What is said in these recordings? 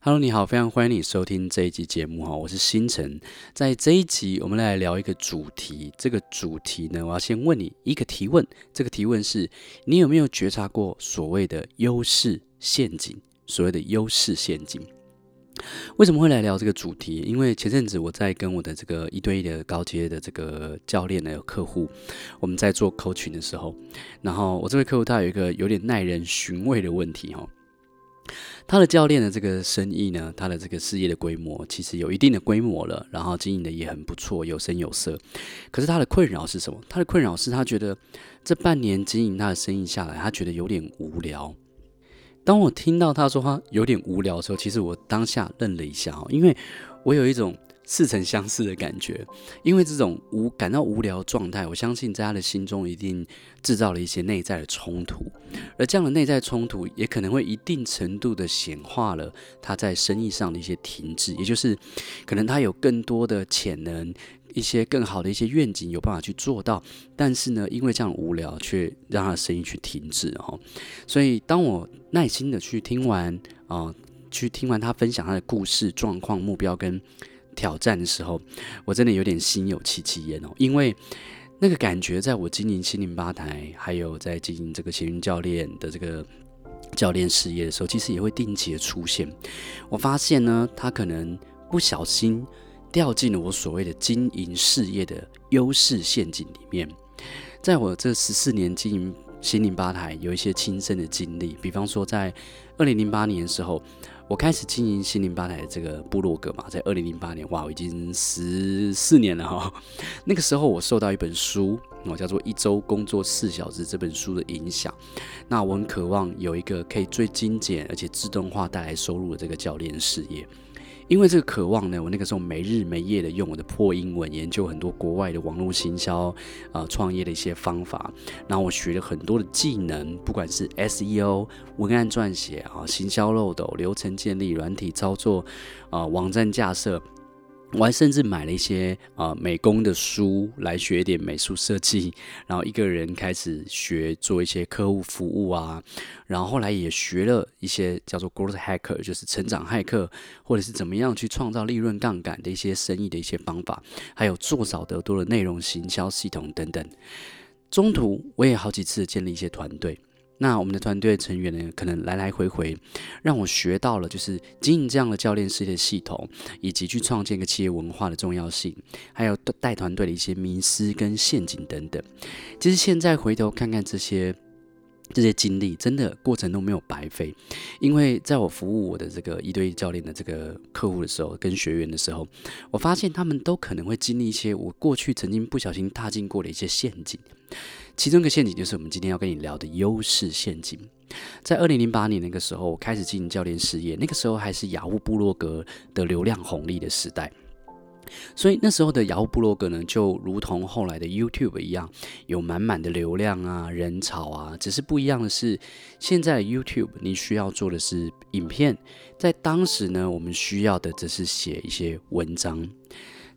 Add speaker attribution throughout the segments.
Speaker 1: Hello，你好，非常欢迎你收听这一集节目哈，我是星辰。在这一集，我们来聊一个主题。这个主题呢，我要先问你一个提问。这个提问是：你有没有觉察过所谓的优势陷阱？所谓的优势陷阱，为什么会来聊这个主题？因为前阵子我在跟我的这个一对一的高阶的这个教练的客户，我们在做 coach 的时候，然后我这位客户他有一个有点耐人寻味的问题哈。他的教练的这个生意呢，他的这个事业的规模其实有一定的规模了，然后经营的也很不错，有声有色。可是他的困扰是什么？他的困扰是他觉得这半年经营他的生意下来，他觉得有点无聊。当我听到他说他有点无聊的时候，其实我当下愣了一下哦，因为我有一种。似曾相识的感觉，因为这种无感到无聊状态，我相信在他的心中一定制造了一些内在的冲突，而这样的内在冲突也可能会一定程度的显化了他在生意上的一些停滞，也就是可能他有更多的潜能，一些更好的一些愿景有办法去做到，但是呢，因为这样无聊，却让他的生意去停滞哦。所以当我耐心的去听完啊、去听完他分享他的故事、状况、目标跟。挑战的时候，我真的有点心有戚戚焉哦，因为那个感觉，在我经营心灵吧台，还有在经营这个贤运教练的这个教练事业的时候，其实也会定期的出现。我发现呢，他可能不小心掉进了我所谓的经营事业的优势陷阱里面。在我这十四年经营心灵吧台，有一些亲身的经历，比方说在二零零八年的时候。我开始经营心灵吧台的这个部落格嘛，在二零零八年，哇，已经十四年了哈。那个时候我受到一本书，我叫做《一周工作四小时》这本书的影响，那我很渴望有一个可以最精简而且自动化带来收入的这个教练事业。因为这个渴望呢，我那个时候没日没夜的用我的破英文研究很多国外的网络行销啊、创业的一些方法，然后我学了很多的技能，不管是 SEO 文案撰写啊、行销漏斗、流程建立、软体操作啊、网站架设。我还甚至买了一些啊、呃、美工的书来学一点美术设计，然后一个人开始学做一些客户服务啊，然后后来也学了一些叫做 growth hacker，就是成长骇客，或者是怎么样去创造利润杠杆的一些生意的一些方法，还有做少得多的内容行销系统等等。中途我也好几次建立一些团队。那我们的团队成员呢，可能来来回回，让我学到了就是经营这样的教练事业系统，以及去创建一个企业文化的重要性，还有带团队的一些迷失跟陷阱等等。其实现在回头看看这些这些经历，真的过程都没有白费，因为在我服务我的这个一对一教练的这个客户的时候，跟学员的时候，我发现他们都可能会经历一些我过去曾经不小心踏进过的一些陷阱。其中一个陷阱就是我们今天要跟你聊的优势陷阱。在二零零八年那个时候，我开始经营教练事业，那个时候还是雅虎部落格的流量红利的时代，所以那时候的雅虎部落格呢，就如同后来的 YouTube 一样，有满满的流量啊、人潮啊。只是不一样的是，现在 YouTube 你需要做的是影片，在当时呢，我们需要的则是写一些文章。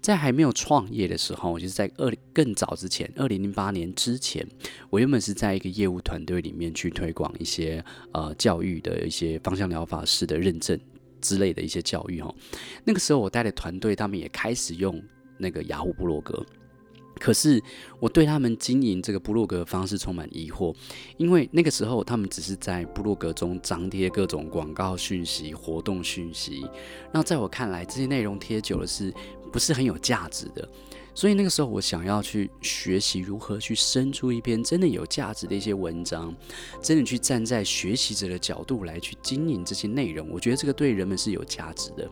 Speaker 1: 在还没有创业的时候，就是在二更早之前，二零零八年之前，我原本是在一个业务团队里面去推广一些呃教育的一些方向疗法师的认证之类的一些教育哈。那个时候我带的团队，他们也开始用那个雅虎部落格。可是我对他们经营这个部落格的方式充满疑惑，因为那个时候他们只是在部落格中张贴各种广告讯息、活动讯息，那在我看来，这些内容贴久了是不是很有价值的？所以那个时候我想要去学习如何去生出一篇真的有价值的一些文章，真的去站在学习者的角度来去经营这些内容，我觉得这个对人们是有价值的。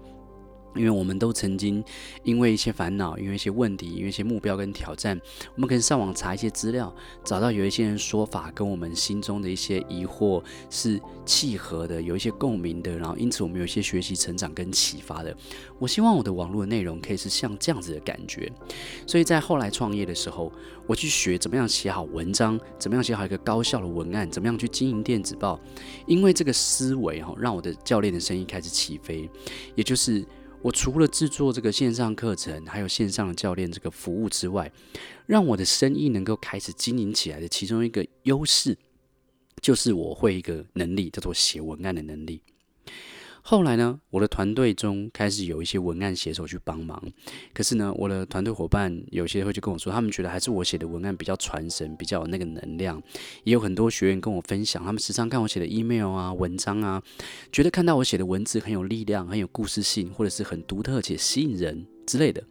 Speaker 1: 因为我们都曾经因为一些烦恼，因为一些问题，因为一些目标跟挑战，我们可以上网查一些资料，找到有一些人说法跟我们心中的一些疑惑是契合的，有一些共鸣的，然后因此我们有一些学习成长跟启发的。我希望我的网络内容可以是像这样子的感觉，所以在后来创业的时候，我去学怎么样写好文章，怎么样写好一个高效的文案，怎么样去经营电子报，因为这个思维哈，让我的教练的生意开始起飞，也就是。我除了制作这个线上课程，还有线上的教练这个服务之外，让我的生意能够开始经营起来的其中一个优势，就是我会一个能力，叫做写文案的能力。后来呢，我的团队中开始有一些文案写手去帮忙。可是呢，我的团队伙伴有些会去跟我说，他们觉得还是我写的文案比较传神，比较有那个能量。也有很多学员跟我分享，他们时常看我写的 email 啊、文章啊，觉得看到我写的文字很有力量、很有故事性，或者是很独特且吸引人之类的。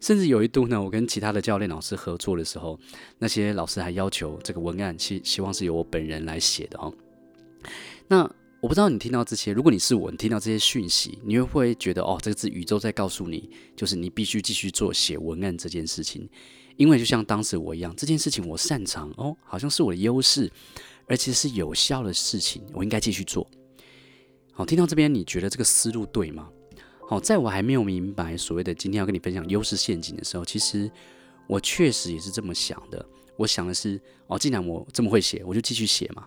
Speaker 1: 甚至有一度呢，我跟其他的教练老师合作的时候，那些老师还要求这个文案希希望是由我本人来写的哦。那。我不知道你听到这些，如果你是我，你听到这些讯息，你会不会觉得哦，这个是宇宙在告诉你，就是你必须继续做写文案这件事情？因为就像当时我一样，这件事情我擅长哦，好像是我的优势，而且是有效的事情，我应该继续做。好，听到这边，你觉得这个思路对吗？好，在我还没有明白所谓的今天要跟你分享优势陷阱的时候，其实我确实也是这么想的。我想的是，哦，既然我这么会写，我就继续写嘛。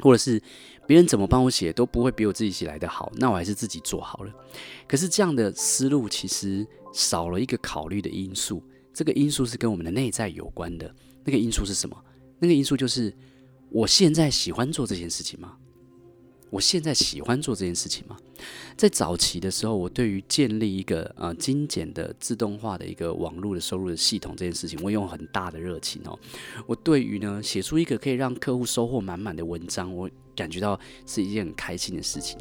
Speaker 1: 或者是别人怎么帮我写都不会比我自己写来的好，那我还是自己做好了。可是这样的思路其实少了一个考虑的因素，这个因素是跟我们的内在有关的。那个因素是什么？那个因素就是我现在喜欢做这件事情吗？我现在喜欢做这件事情吗？在早期的时候，我对于建立一个呃精简的自动化的一个网络的收入的系统这件事情，我用很大的热情哦。我对于呢写出一个可以让客户收获满满的文章，我感觉到是一件很开心的事情。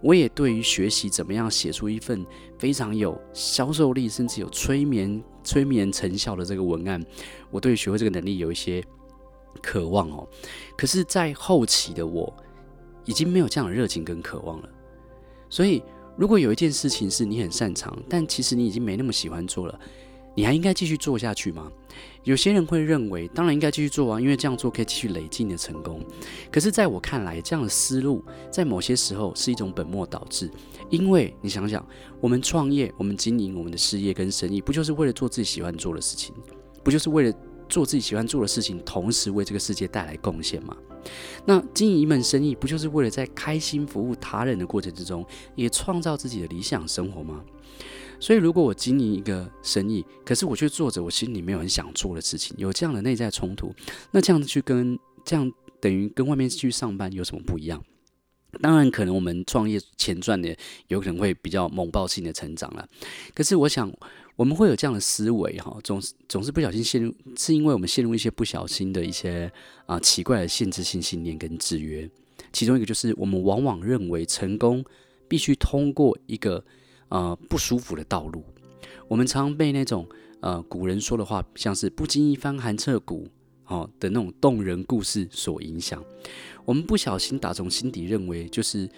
Speaker 1: 我也对于学习怎么样写出一份非常有销售力，甚至有催眠催眠成效的这个文案，我对学会这个能力有一些渴望哦。可是，在后期的我。已经没有这样的热情跟渴望了，所以如果有一件事情是你很擅长，但其实你已经没那么喜欢做了，你还应该继续做下去吗？有些人会认为，当然应该继续做啊，因为这样做可以继续累积你的成功。可是，在我看来，这样的思路在某些时候是一种本末倒置，因为你想想，我们创业，我们经营我们的事业跟生意，不就是为了做自己喜欢做的事情？不就是为了做自己喜欢做的事情，同时为这个世界带来贡献吗？那经营一门生意，不就是为了在开心服务他人的过程之中，也创造自己的理想生活吗？所以，如果我经营一个生意，可是我却做着我心里没有很想做的事情，有这样的内在冲突，那这样子去跟这样等于跟外面去上班有什么不一样？当然，可能我们创业前赚的有可能会比较猛爆性的成长了。可是，我想我们会有这样的思维哈，总是总是不小心陷入，是因为我们陷入一些不小心的一些啊、奇怪的限制性信念跟制约。其中一个就是，我们往往认为成功必须通过一个呃不舒服的道路。我们常被那种呃古人说的话，像是“不经一番寒彻骨”哦的那种动人故事所影响。我们不小心打从心底认为，就是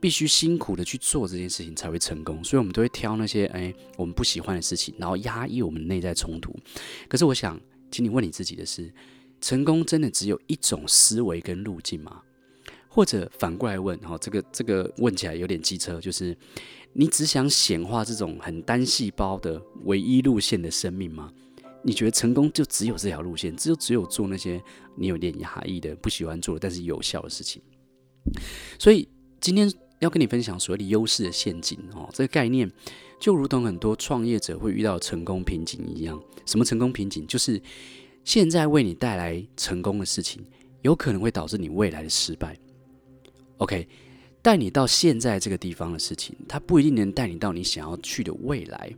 Speaker 1: 必须辛苦的去做这件事情才会成功，所以我们都会挑那些哎我们不喜欢的事情，然后压抑我们内在冲突。可是我想，请你问你自己的是：成功真的只有一种思维跟路径吗？或者反过来问，哈，这个这个问起来有点机车，就是你只想显化这种很单细胞的唯一路线的生命吗？你觉得成功就只有这条路线，只有只有做那些你有点压抑的、不喜欢做，但是有效的事情。所以今天要跟你分享所谓的优势的陷阱哦，这个概念就如同很多创业者会遇到成功瓶颈一样。什么成功瓶颈？就是现在为你带来成功的事情，有可能会导致你未来的失败。OK。带你到现在这个地方的事情，它不一定能带你到你想要去的未来。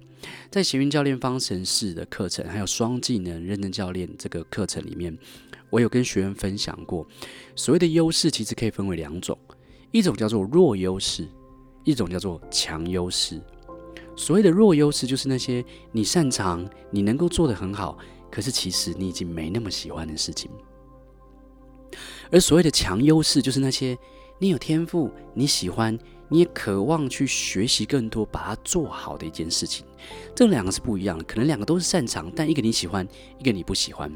Speaker 1: 在贤云教练方程式的课程，还有双技能认证教练这个课程里面，我有跟学员分享过，所谓的优势其实可以分为两种，一种叫做弱优势，一种叫做强优势。所谓的弱优势，就是那些你擅长、你能够做得很好，可是其实你已经没那么喜欢的事情。而所谓的强优势，就是那些。你有天赋，你喜欢，你也渴望去学习更多，把它做好的一件事情，这两个是不一样的。可能两个都是擅长，但一个你喜欢，一个你不喜欢。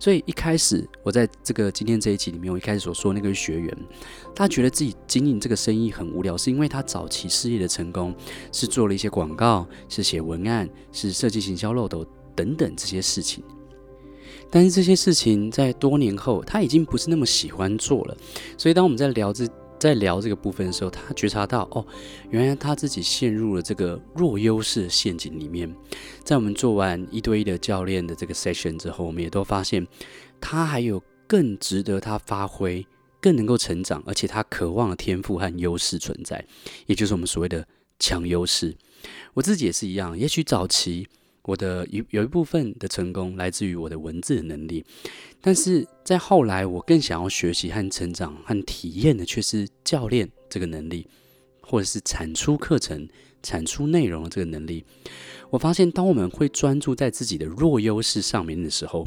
Speaker 1: 所以一开始我在这个今天这一集里面，我一开始所说那个学员，他觉得自己经营这个生意很无聊，是因为他早期事业的成功是做了一些广告，是写文案，是设计行销漏斗等等这些事情。但是这些事情在多年后，他已经不是那么喜欢做了。所以当我们在聊这在聊这个部分的时候，他觉察到哦，原来他自己陷入了这个弱优势陷阱里面。在我们做完一对一的教练的这个 session 之后，我们也都发现他还有更值得他发挥更能够成长，而且他渴望的天赋和优势存在，也就是我们所谓的强优势。我自己也是一样，也许早期我的有有一部分的成功来自于我的文字的能力，但是在后来，我更想要学习和成长和体验的却是教练这个能力，或者是产出课程、产出内容的这个能力。我发现，当我们会专注在自己的弱优势上面的时候，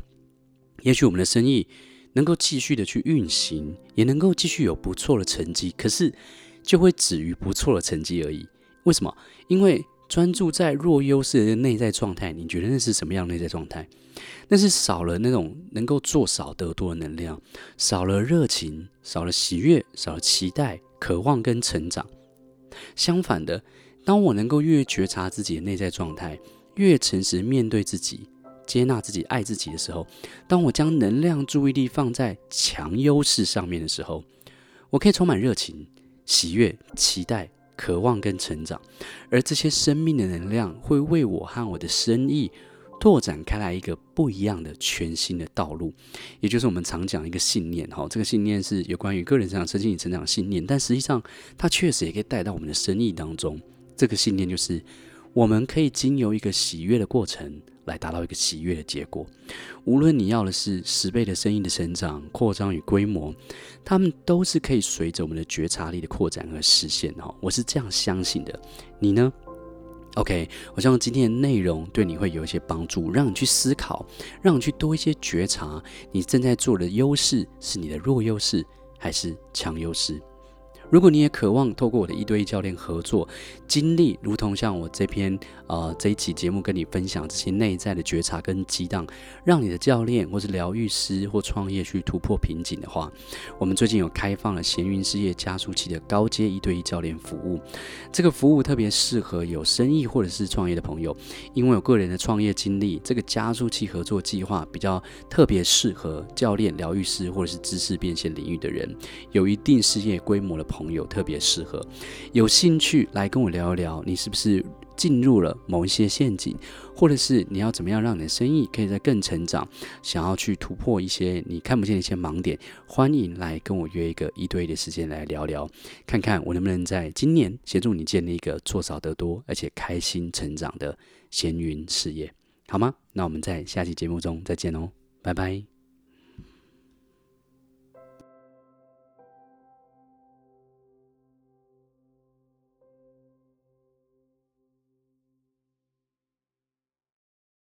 Speaker 1: 也许我们的生意。能够继续的去运行，也能够继续有不错的成绩，可是就会止于不错的成绩而已。为什么？因为专注在弱优势的内在状态，你觉得那是什么样的内在状态？那是少了那种能够做少得多的能量，少了热情，少了喜悦，少了期待、渴望跟成长。相反的，当我能够越觉察自己的内在状态，越诚实面对自己。接纳自己、爱自己的时候，当我将能量、注意力放在强优势上面的时候，我可以充满热情、喜悦、期待、渴望跟成长，而这些生命的能量会为我和我的生意拓展开来一个不一样的全新的道路。也就是我们常讲一个信念，哈，这个信念是有关于个人成长、身心灵成长信念，但实际上它确实也可以带到我们的生意当中。这个信念就是，我们可以经由一个喜悦的过程。来达到一个喜悦的结果。无论你要的是十倍的生意的成长、扩张与规模，他们都是可以随着我们的觉察力的扩展而实现哈。我是这样相信的。你呢？OK，我希望今天的内容对你会有一些帮助，让你去思考，让你去多一些觉察，你正在做的优势是你的弱优势还是强优势？如果你也渴望透过我的一对一教练合作经历，如同像我这篇呃这一期节目跟你分享这些内在的觉察跟激荡，让你的教练或是疗愈师或创业去突破瓶颈的话，我们最近有开放了闲云事业加速器的高阶一对一教练服务。这个服务特别适合有生意或者是创业的朋友，因为有个人的创业经历，这个加速器合作计划比较特别适合教练、疗愈师或者是知识变现领域的人，有一定事业规模的朋友。朋友特别适合，有兴趣来跟我聊一聊，你是不是进入了某一些陷阱，或者是你要怎么样让你的生意可以在更成长，想要去突破一些你看不见的一些盲点，欢迎来跟我约一个一对一的时间来聊聊，看看我能不能在今年协助你建立一个做少得多而且开心成长的闲云事业，好吗？那我们在下期节目中再见哦，拜拜。